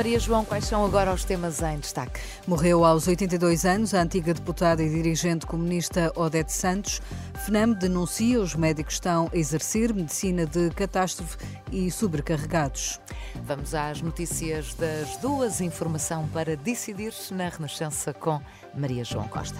Maria João, quais são agora os temas em destaque? Morreu aos 82 anos a antiga deputada e dirigente comunista Odete Santos. FNAM denuncia os médicos estão a exercer medicina de catástrofe e sobrecarregados. Vamos às notícias das duas, informação para decidir na Renascença com Maria João Costa.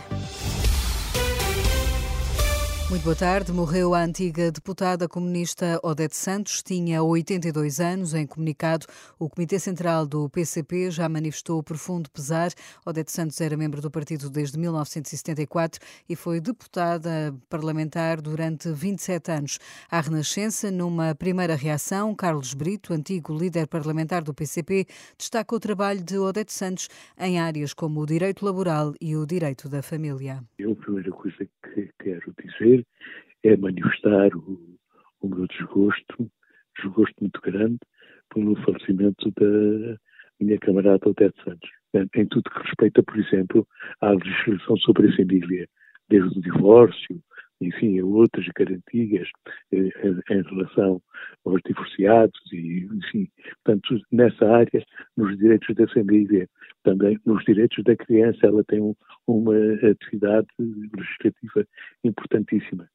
Muito boa tarde. Morreu a antiga deputada comunista Odete Santos, tinha 82 anos. Em comunicado, o Comitê Central do PCP já manifestou profundo pesar. Odete Santos era membro do partido desde 1974 e foi deputada parlamentar durante 27 anos. À Renascença, numa primeira reação, Carlos Brito, antigo líder parlamentar do PCP, destaca o trabalho de Odete Santos em áreas como o direito laboral e o direito da família. A primeira coisa que quero dizer é manifestar o, o meu desgosto, desgosto muito grande, pelo falecimento da minha camarada Odete Santos. Em tudo que respeita, por exemplo, à legislação sobre a família, desde o divórcio, enfim, a outras garantias eh, em relação aos divorciados e, enfim, portanto, nessa área, nos direitos da família, também nos direitos da criança, ela tem um, uma atividade legislativa importantíssima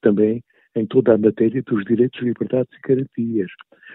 também em toda a matéria dos direitos, liberdades e garantias.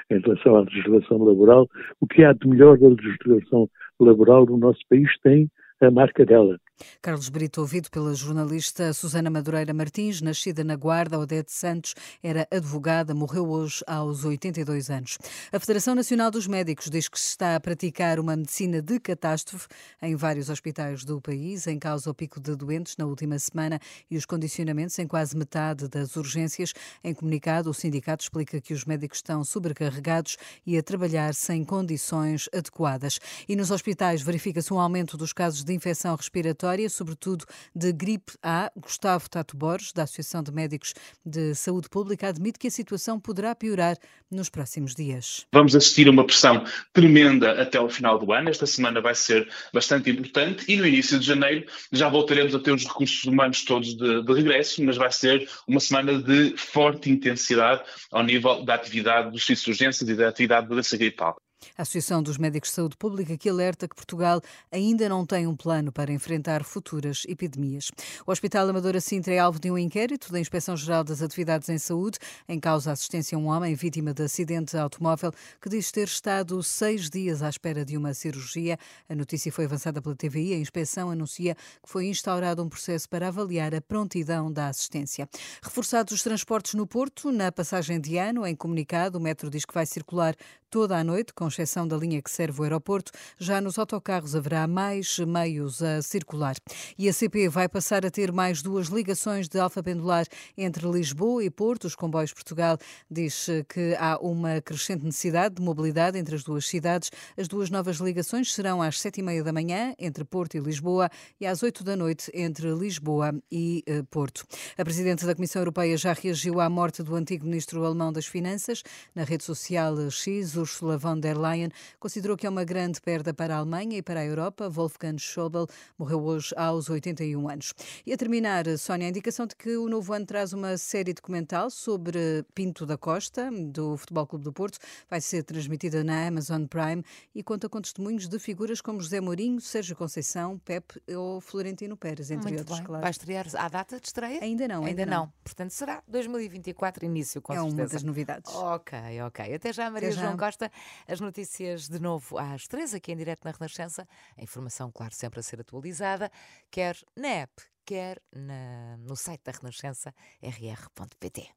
Em relação à legislação laboral, o que há de melhor da legislação laboral no nosso país tem a marca dela. Carlos Brito, ouvido pela jornalista Susana Madureira Martins, nascida na Guarda, Odete Santos era advogada, morreu hoje aos 82 anos. A Federação Nacional dos Médicos diz que se está a praticar uma medicina de catástrofe em vários hospitais do país, em causa o pico de doentes na última semana e os condicionamentos em quase metade das urgências. Em comunicado, o sindicato explica que os médicos estão sobrecarregados e a trabalhar sem condições adequadas. E nos hospitais verifica-se um aumento dos casos de infecção respiratória sobretudo de gripe A. Gustavo Tato Borges, da Associação de Médicos de Saúde Pública, admite que a situação poderá piorar nos próximos dias. Vamos assistir a uma pressão tremenda até ao final do ano. Esta semana vai ser bastante importante e no início de janeiro já voltaremos a ter os recursos humanos todos de, de regresso, mas vai ser uma semana de forte intensidade ao nível da atividade dos serviços de urgências e da atividade da doença gripal. A Associação dos Médicos de Saúde Pública que alerta que Portugal ainda não tem um plano para enfrentar futuras epidemias. O Hospital Amadora Sintra é alvo de um inquérito da Inspeção-Geral das Atividades em Saúde, em causa assistência a um homem vítima de acidente automóvel que diz ter estado seis dias à espera de uma cirurgia. A notícia foi avançada pela TVI. A inspeção anuncia que foi instaurado um processo para avaliar a prontidão da assistência. Reforçados os transportes no Porto, na passagem de ano, em comunicado, o metro diz que vai circular toda a noite, com exceção da linha que serve o aeroporto. Já nos autocarros haverá mais meios a circular. E a CP vai passar a ter mais duas ligações de alfa pendular entre Lisboa e Porto. Os comboios Portugal diz que há uma crescente necessidade de mobilidade entre as duas cidades. As duas novas ligações serão às sete e meia da manhã entre Porto e Lisboa e às oito da noite entre Lisboa e eh, Porto. A Presidente da Comissão Europeia já reagiu à morte do antigo Ministro alemão das Finanças. Na rede social X, Ursula von der Leyen considerou que é uma grande perda para a Alemanha e para a Europa. Wolfgang Schäuble morreu hoje aos 81 anos. E a terminar, Sónia, a indicação de que o novo ano traz uma série documental sobre Pinto da Costa, do Futebol Clube do Porto. Vai ser transmitida na Amazon Prime e conta com testemunhos de figuras como José Mourinho, Sérgio Conceição, Pep ou Florentino Pérez, entre Muito outros, bem. claro. Vai estrear à data de estreia? Ainda não, Ainda, ainda não. não. Portanto, será 2024 início, com é certeza. uma das novidades. Ok, ok. Até já, Maria Até já. João Costa. As notícias de novo às três aqui em direto na Renascença. A informação, claro, sempre a ser atualizada, quer na app, quer na- no site da Renascença, rr.pt.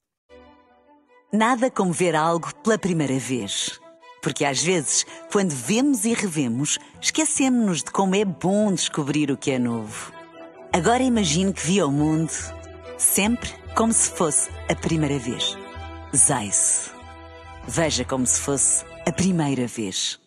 Nada como ver algo pela primeira vez. Porque às vezes, quando vemos e revemos, esquecemos-nos de como é bom descobrir o que é novo. Agora imagine que viu o mundo sempre como se fosse a primeira vez. Zais. Veja como se fosse a primeira vez.